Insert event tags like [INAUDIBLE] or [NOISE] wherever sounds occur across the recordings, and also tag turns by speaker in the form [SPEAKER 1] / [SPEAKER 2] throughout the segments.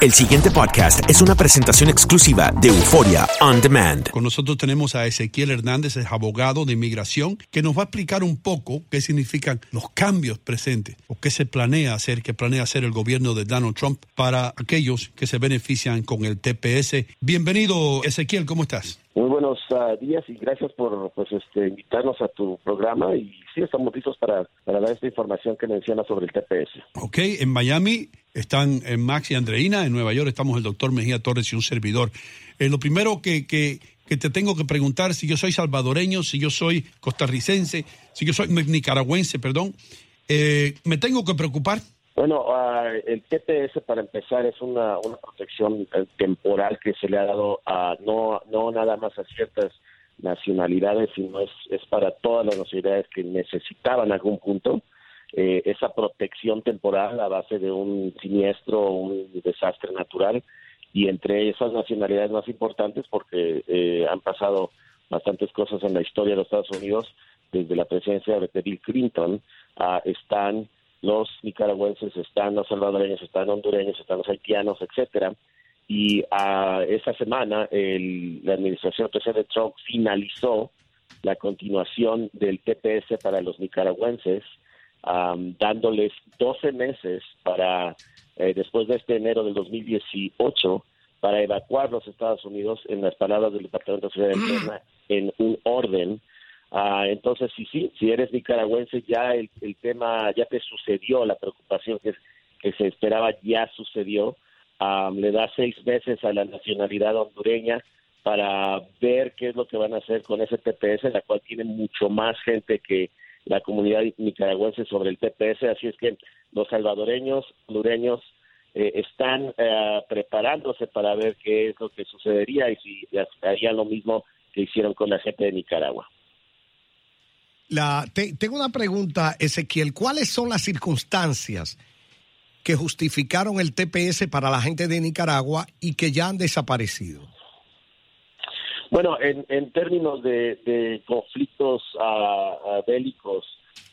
[SPEAKER 1] El siguiente podcast es una presentación exclusiva de Euforia On Demand.
[SPEAKER 2] Con nosotros tenemos a Ezequiel Hernández, es abogado de inmigración, que nos va a explicar un poco qué significan los cambios presentes o qué se planea hacer, qué planea hacer el gobierno de Donald Trump para aquellos que se benefician con el TPS. Bienvenido, Ezequiel, ¿cómo estás?
[SPEAKER 3] Muy buenos ah, días y gracias por pues, este, invitarnos a tu programa y sí estamos listos para, para dar esta información que menciona sobre el TPS.
[SPEAKER 2] Ok, en Miami están eh, Max y Andreina, en Nueva York estamos el doctor Mejía Torres y un servidor. Eh, lo primero que, que, que te tengo que preguntar, si yo soy salvadoreño, si yo soy costarricense, si yo soy nicaragüense, perdón, eh, ¿me tengo que preocupar?
[SPEAKER 3] Bueno, ah, el TPS para empezar es una, una protección eh, temporal que se le ha dado a no, no nada más a ciertas nacionalidades, sino es, para todas las nacionalidades que necesitaban algún punto. Eh, esa protección temporal a base de un siniestro o un desastre natural. Y entre esas nacionalidades más importantes porque eh, han pasado bastantes cosas en la historia de los Estados Unidos desde la presencia de Bill Clinton ah, están los nicaragüenses, están los salvadoreños, están hondureños, están los haitianos, etcétera. Y a esa semana el, la administración presidente Trump finalizó la continuación del TPS para los nicaragüenses, am, dándoles 12 meses para, eh, después de este enero del 2018, para evacuar los Estados Unidos, en las palabras del Departamento de Seguridad Interna, en un orden Ah, entonces, sí, sí, si eres nicaragüense, ya el, el tema, ya te sucedió, la preocupación que, se esperaba ya sucedió. Am, le da seis meses a la nacionalidad hondureña para ver qué es lo que van a hacer con ese TPS, la cual tiene mucho más gente que la comunidad nicaragüense sobre el TPS. Así es que los salvadoreños, hondureños, eh, están eh, preparándose para ver qué es lo que sucedería y si harían lo mismo que hicieron con la gente de Nicaragua.
[SPEAKER 4] La, te- tengo una pregunta, Ezequiel. ¿Cuáles son las circunstancias que justificaron el TPS para la gente de Nicaragua y que ya han desaparecido?
[SPEAKER 3] Bueno, en, en términos de, conflictos ah, bélicos,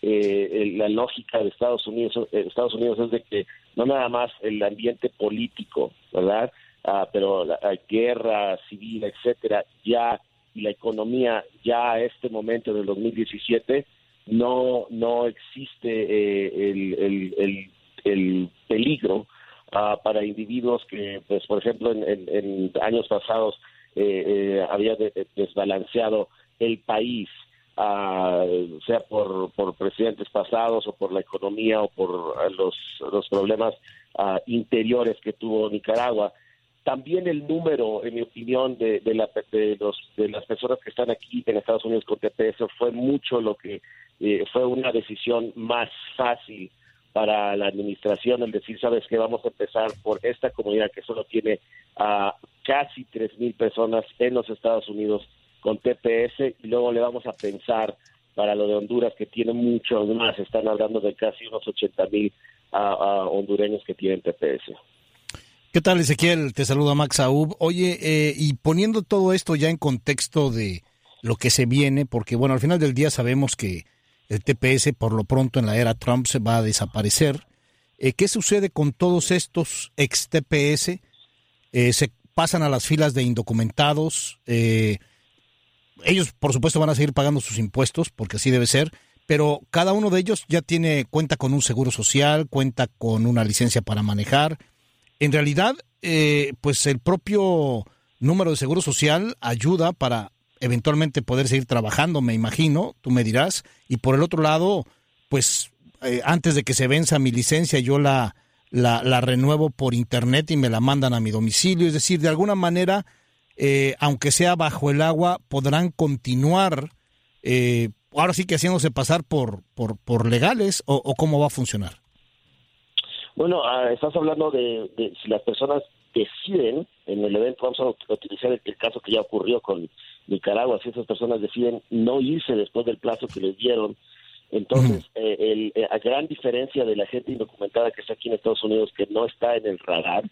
[SPEAKER 3] eh, la lógica de Estados Unidos, eh, Estados Unidos es de que no nada más el ambiente político, ¿verdad? Ah, pero la, la guerra civil, etcétera, ya y la economía ya a este momento del 2017 no no existe eh, el, el, el, el peligro ah, para individuos que, pues, por ejemplo, en, en- en años pasados eh, eh, había de- desbalanceado el país ah, sea por, por presidentes pasados o por la economía o por ah, los, los problemas interiores que tuvo Nicaragua. También el número, en mi opinión, de, de, la- de los, de las personas que están aquí en Estados Unidos con TPS fue mucho lo que eh, fue una decisión más fácil para la administración el decir, sabes que vamos a empezar por esta comunidad que solo tiene a casi 3.000 personas en los Estados Unidos con TPS y luego le vamos a pensar para lo de Honduras que tiene muchos más, están hablando de casi unos 80.000 ah, ah, hondureños que tienen TPS.
[SPEAKER 5] ¿Qué tal, Ezequiel? Te saluda Max Aub. Oye, eh, y poniendo todo esto ya en contexto de lo que se viene, porque bueno, al final del día sabemos que el TPS por lo pronto en la era Trump se va a desaparecer. Eh, ¿Qué sucede con todos estos ex TPS? Eh, se pasan a las filas de indocumentados. eh, ellos, por supuesto, van a seguir pagando sus impuestos, porque así debe ser, pero cada uno de ellos ya tiene cuenta con un seguro social, cuenta con una licencia para manejar. En realidad, eh, pues el propio número de seguro social ayuda para eventualmente poder seguir trabajando, me imagino, tú me dirás. Y por el otro lado, pues eh, antes de que se venza mi licencia, yo la, la, renuevo por internet y me la mandan a mi domicilio. Es decir, de alguna manera, eh, aunque sea bajo el agua, podrán continuar, eh, ahora sí que haciéndose pasar por, por, por legales o cómo va a funcionar.
[SPEAKER 3] Bueno, ah, estás hablando de, de si las personas deciden en el evento, vamos a utilizar el, el caso que ya ocurrió con Nicaragua, si esas personas deciden no irse después del plazo que les dieron, entonces eh, el, eh, a gran diferencia de la gente indocumentada que está aquí en Estados Unidos que no está en el radar,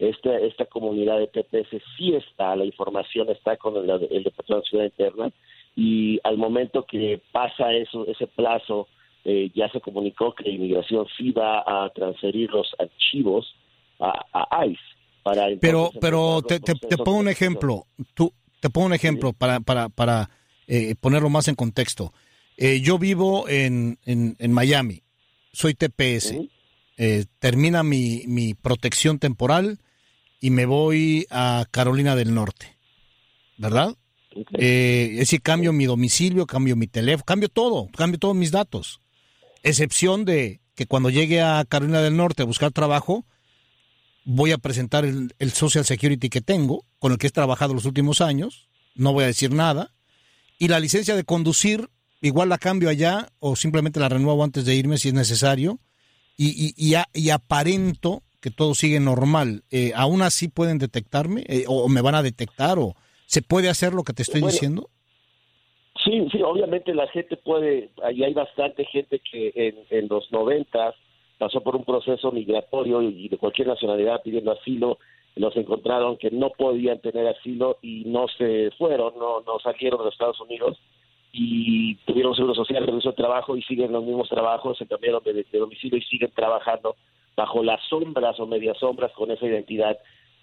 [SPEAKER 3] esta, esta comunidad de TPS sí está, la información está con el, el Departamento de Ciudad Interna y al momento que pasa eso, ese plazo, eh, ya se comunicó que inmigración sí va a transferir los archivos a, a ICE. Para
[SPEAKER 5] Pero, pero te, pongo un ejemplo. Tú, te pongo un ejemplo para, para, para eh, ponerlo más en contexto. Eh, yo vivo en, en, en Miami. Soy TPS. Eh, termina mi, mi protección temporal y me voy a Carolina del Norte. ¿Verdad? Eh, es decir, cambio mi domicilio, cambio mi teléfono, cambio todo, cambio todos mis datos. Excepción de que cuando llegue a Carolina del Norte a buscar trabajo, voy a presentar el, el Social Security que tengo, con el que he trabajado los últimos años, no voy a decir nada, y la licencia de conducir, igual la cambio allá o simplemente la renuevo antes de irme si es necesario, y, y, y, a- y aparento que todo sigue normal. Eh, ¿Aún así pueden detectarme? Eh, o, me van a detectar? ¿O se puede hacer lo que te estoy
[SPEAKER 3] Bueno,
[SPEAKER 5] diciendo?
[SPEAKER 3] Sí, sí, obviamente la gente puede, ahí hay bastante gente que en, en los noventas pasó por un proceso migratorio y de cualquier nacionalidad pidiendo asilo, los encontraron que no podían tener asilo y no se fueron, no, no salieron de los Estados Unidos y tuvieron seguro social, regreso de trabajo y siguen los mismos trabajos, se cambiaron de, domicilio y siguen trabajando bajo las sombras o medias sombras con esa identidad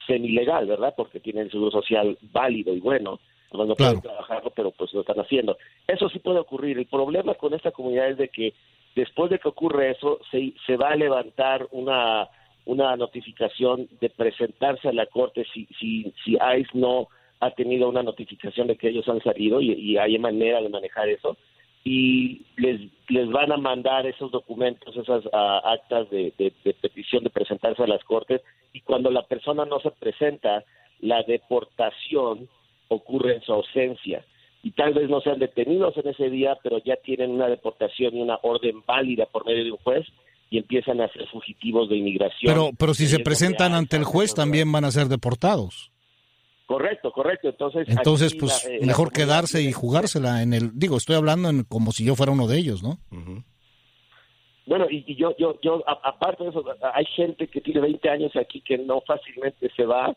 [SPEAKER 3] semi-legal, ¿verdad? Porque tienen seguro social válido y bueno, no, no pueden trabajarlo, pero pues lo están haciendo. Eso sí puede ocurrir. El problema con esta comunidad es de que después de que ocurre eso, se, se va a levantar una, una notificación de presentarse a la corte si, si, si ICE no ha tenido una notificación de que ellos han salido y, y hay manera de manejar eso y les, les van a mandar esos documentos, esas ah, actas de, de- de petición de presentarse a las cortes y cuando la persona no se presenta, la deportación ocurre en su ausencia y tal vez no sean detenidos en ese día, pero ya tienen una deportación y una orden válida por medio de un juez y empiezan a ser fugitivos de inmigración.
[SPEAKER 5] Pero, pero si se presentan ante el juez también van a ser deportados.
[SPEAKER 3] Correcto, correcto. Entonces,
[SPEAKER 5] Entonces, pues
[SPEAKER 3] la- eh,
[SPEAKER 5] mejor quedarse y jugársela en el... Digo, estoy hablando en, como si yo fuera uno de ellos, ¿no?
[SPEAKER 3] Bueno, y, y yo, yo, yo, a- aparte de eso, hay gente que tiene 20 años aquí que no fácilmente se va.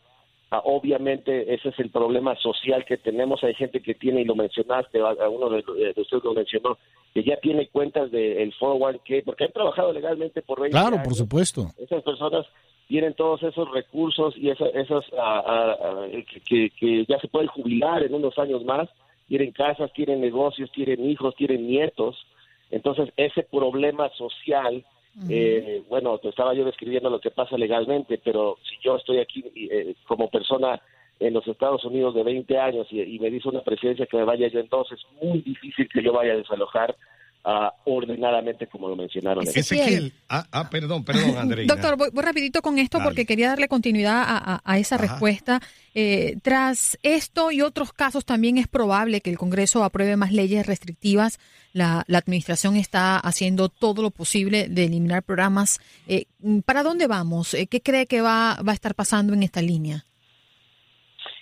[SPEAKER 3] Ah, obviamente, ese es el problema social que tenemos. Hay gente que tiene, y lo mencionaste, a, a uno de, de ustedes lo mencionó, que ya tiene cuentas del 401k, porque han trabajado legalmente por 20
[SPEAKER 5] Claro,
[SPEAKER 3] años.
[SPEAKER 5] por supuesto.
[SPEAKER 3] Esas personas tienen todos esos recursos y esa- esas ah, ah, ah, que, que- que ya se pueden jubilar en unos años más. Tienen casas, tienen negocios, tienen hijos, tienen nietos. Entonces, ese problema social, eh, bueno, te estaba yo describiendo lo que pasa legalmente, pero si yo estoy aquí eh, como persona en los Estados Unidos de 20 años y, y me dice una presidencia que me vaya yo en dos, es muy difícil que yo vaya a desalojar ah, ordenadamente como lo mencionaron.
[SPEAKER 4] Ezequiel. Ah, ah, perdón, perdón, [LAUGHS] Andreina.
[SPEAKER 6] Doctor, voy, voy rapidito con esto
[SPEAKER 4] Dale.
[SPEAKER 6] porque quería darle continuidad a, a- a esa
[SPEAKER 4] Ajá.
[SPEAKER 6] respuesta. Eh, tras esto y otros casos, también es probable que el Congreso apruebe más leyes restrictivas. La, la administración está haciendo todo lo posible de eliminar programas. Eh, ¿Para dónde vamos? Eh, ¿Qué cree que va, va a estar pasando en esta línea?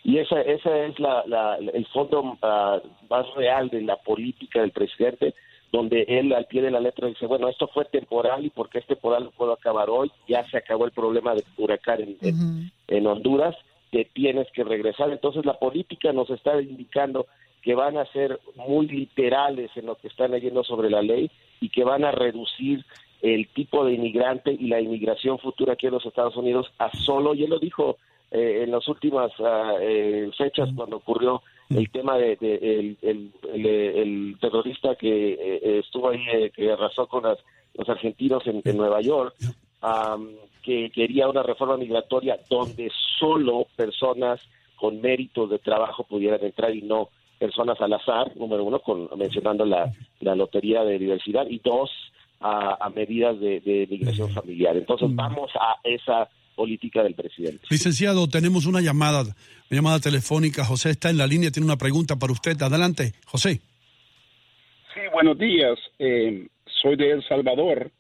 [SPEAKER 3] Y esa, esa es la, la- el fondo ah, más real de la política del presidente, donde él al pie de la letra dice, bueno, esto fue temporal y porque es temporal lo puedo acabar hoy, ya se acabó el problema del huracán en, en- en Honduras, que tienes que regresar. Entonces la política nos está indicando que van a ser muy literales en lo que están leyendo sobre la ley y que van a reducir el tipo de inmigrante y la inmigración futura aquí en los Estados Unidos a solo, y él lo dijo eh, en las últimas ah, eh, fechas cuando ocurrió el tema de, de- el, el- el, el terrorista que eh, estuvo ahí, eh, que arrasó con las- los argentinos en, en Nueva York, am, que quería una reforma migratoria donde solo personas con méritos de trabajo pudieran entrar y no personas al azar, número uno, con, mencionando la, la lotería de diversidad, y dos, a, a medidas de, de migración familiar. Entonces vamos a esa política del presidente.
[SPEAKER 2] Licenciado, tenemos una llamada, una llamada telefónica. José está en la línea, tiene una pregunta para usted. Adelante, José.
[SPEAKER 7] Sí, buenos días. Eh, soy de El Salvador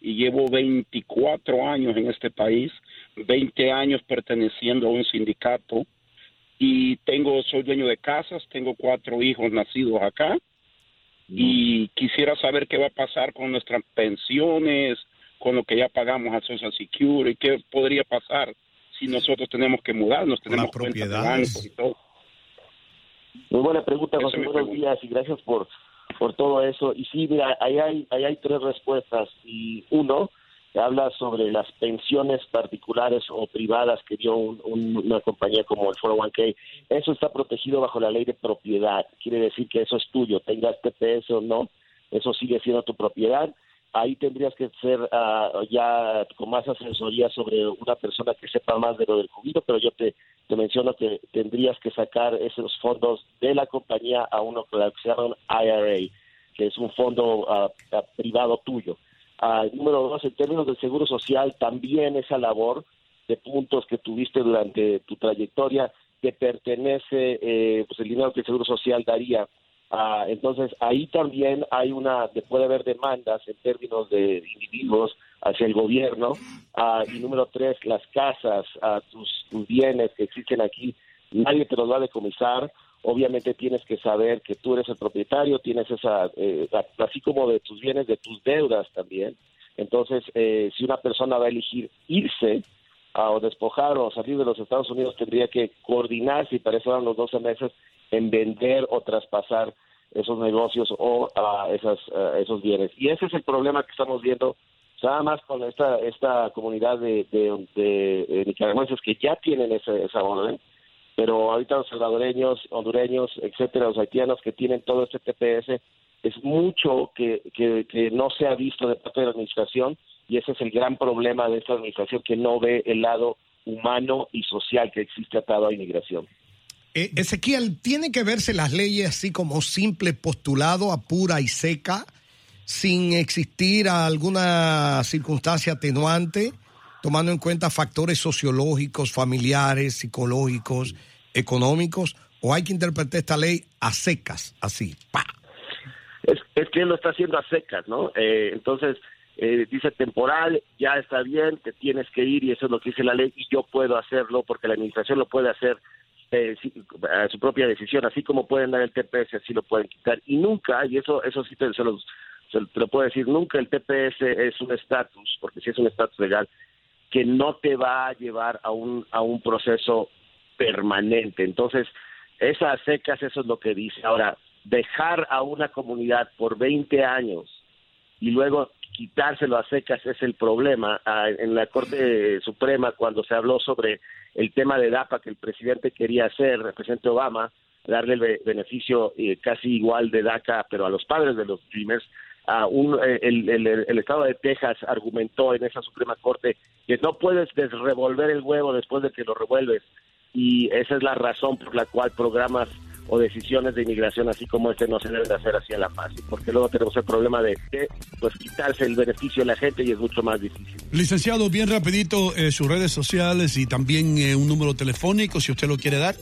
[SPEAKER 7] y llevo 24 años en este país, 20 años perteneciendo a un sindicato y tengo, soy dueño de casas, tengo cuatro hijos nacidos acá y quisiera saber qué va a pasar con nuestras pensiones, con lo que ya pagamos a Social Security, qué podría pasar si nosotros tenemos que mudarnos, tenemos
[SPEAKER 4] propiedades.
[SPEAKER 7] y todo.
[SPEAKER 3] Muy buena pregunta, José. Buenos
[SPEAKER 7] pregunta.
[SPEAKER 3] días y gracias por, por todo eso. Y sí, mira, ahí hay, ahí hay tres respuestas. Y uno, habla sobre las pensiones particulares o privadas que dio un- un- una compañía como el 401k. Eso está protegido bajo la ley de propiedad. Quiere decir que eso es tuyo, tengas TPS o no, eso sigue siendo tu propiedad. Ahí tendrías que ser ah, ya con más asesoría sobre una persona que sepa más de lo del jubilo, pero yo te, te menciono que tendrías que sacar esos fondos de la compañía a uno que se llama IRA, que es un fondo ah, privado tuyo. Número dos, en términos del seguro social, también esa labor de puntos que tuviste durante tu trayectoria te pertenece eh, pues el dinero que el seguro social daría. Ah, entonces ahí también hay una, de- puede haber demandas en términos de individuos hacia el gobierno. Ah, y número tres, las casas, ah, tus, tus bienes que existen aquí, nadie te los va a decomisar. Obviamente tienes que saber que tú eres el propietario, tienes esa, eh, así como de tus bienes, de tus deudas también. Entonces, eh, si una persona va a elegir irse a, o despojar o salir de los Estados Unidos, tendría que coordinarse, y para eso dan los 12 meses, en vender o traspasar esos negocios o ah, esas, esos bienes. Y ese es el problema que estamos viendo nada más con esta esta comunidad de, de, nicaragüenses que ya tienen ese, esa orden, pero ahorita los salvadoreños, hondureños, etcétera, los haitianos que tienen todo este TPS, es mucho que, que, que no se ha visto de parte de la administración y ese es el gran problema de esta administración que no ve el lado humano y social que existe atado a inmigración.
[SPEAKER 4] Eh, Ezequiel, ¿tiene que verse las leyes así como simple postulado a pura y seca, sin existir alguna circunstancia atenuante, tomando en cuenta factores sociológicos, familiares, psicológicos, económicos? ¿O hay que interpretar esta ley a secas, así? ¡pa!
[SPEAKER 3] es, es que él lo está haciendo a secas, ¿no? Eh, entonces, eh, dice temporal, ya está bien, te tienes que ir y eso es lo que dice la ley y yo puedo hacerlo porque la administración lo puede hacer eh, su propia decisión, así como pueden dar el TPS, así lo pueden quitar. Y nunca, y eso eso sí te, se te lo puedo decir, nunca el TPS es un estatus, porque si es un estatus legal, que no te va a llevar a un, a un proceso permanente. Entonces, esas secas, eso es lo que dice. Ahora, dejar a una comunidad por 20 años y luego quitárselo a secas es el problema. Ah, en la Corte Suprema, cuando se habló sobre el tema de DAPA que el presidente quería hacer, el presidente Obama, darle el be- beneficio eh, casi igual de DACA, pero a los padres de los Dreamers, a un, eh, el, el- el estado de Texas argumentó en esa Suprema Corte que no puedes desrevolver el huevo después de que lo revuelves. y esa es la razón por la cual programas o decisiones de inmigración así como este no se deben de hacer así a la fácil, porque luego tenemos el problema de pues quitarse el beneficio a la gente y es mucho más difícil.
[SPEAKER 2] Licenciado, bien rapidito, eh, sus redes sociales y también eh, un número telefónico, si usted lo quiere dar.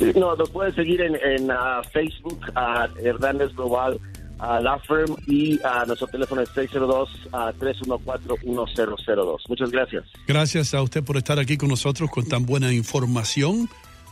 [SPEAKER 3] Sí, no, nos pueden seguir en, en ah, Facebook, a Hernández Global a La Firm y a nuestro teléfono es 602-314-1002. Muchas gracias.
[SPEAKER 2] Gracias a usted por estar aquí con nosotros con tan buena información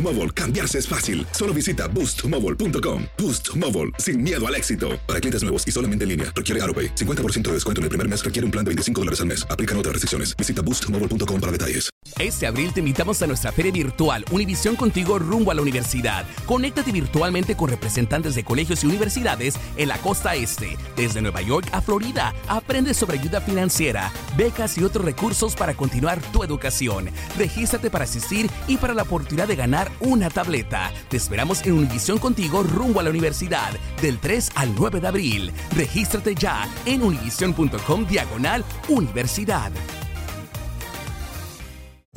[SPEAKER 8] Mobile, cambiarse es fácil. Solo visita boostmobile.com. Boost Mobile, sin miedo al éxito. Para clientes nuevos y solamente en línea, requiere AroPay. 50% de descuento en el primer mes requiere un plan de 25 dólares al mes. Aplican otras restricciones. Visita boostmobile.com para detalles.
[SPEAKER 9] Este abril te invitamos a nuestra feria virtual Univisión Contigo rumbo a la universidad. Conéctate virtualmente con representantes de colegios y universidades en la costa este, desde Nueva York a Florida. Aprende sobre ayuda financiera, becas y otros recursos para continuar tu educación. Regístrate para asistir y para la oportunidad de una tableta. Te esperamos en Univisión Contigo rumbo a la universidad del 3 al 9 de abril. Regístrate ya en univision.com diagonal universidad.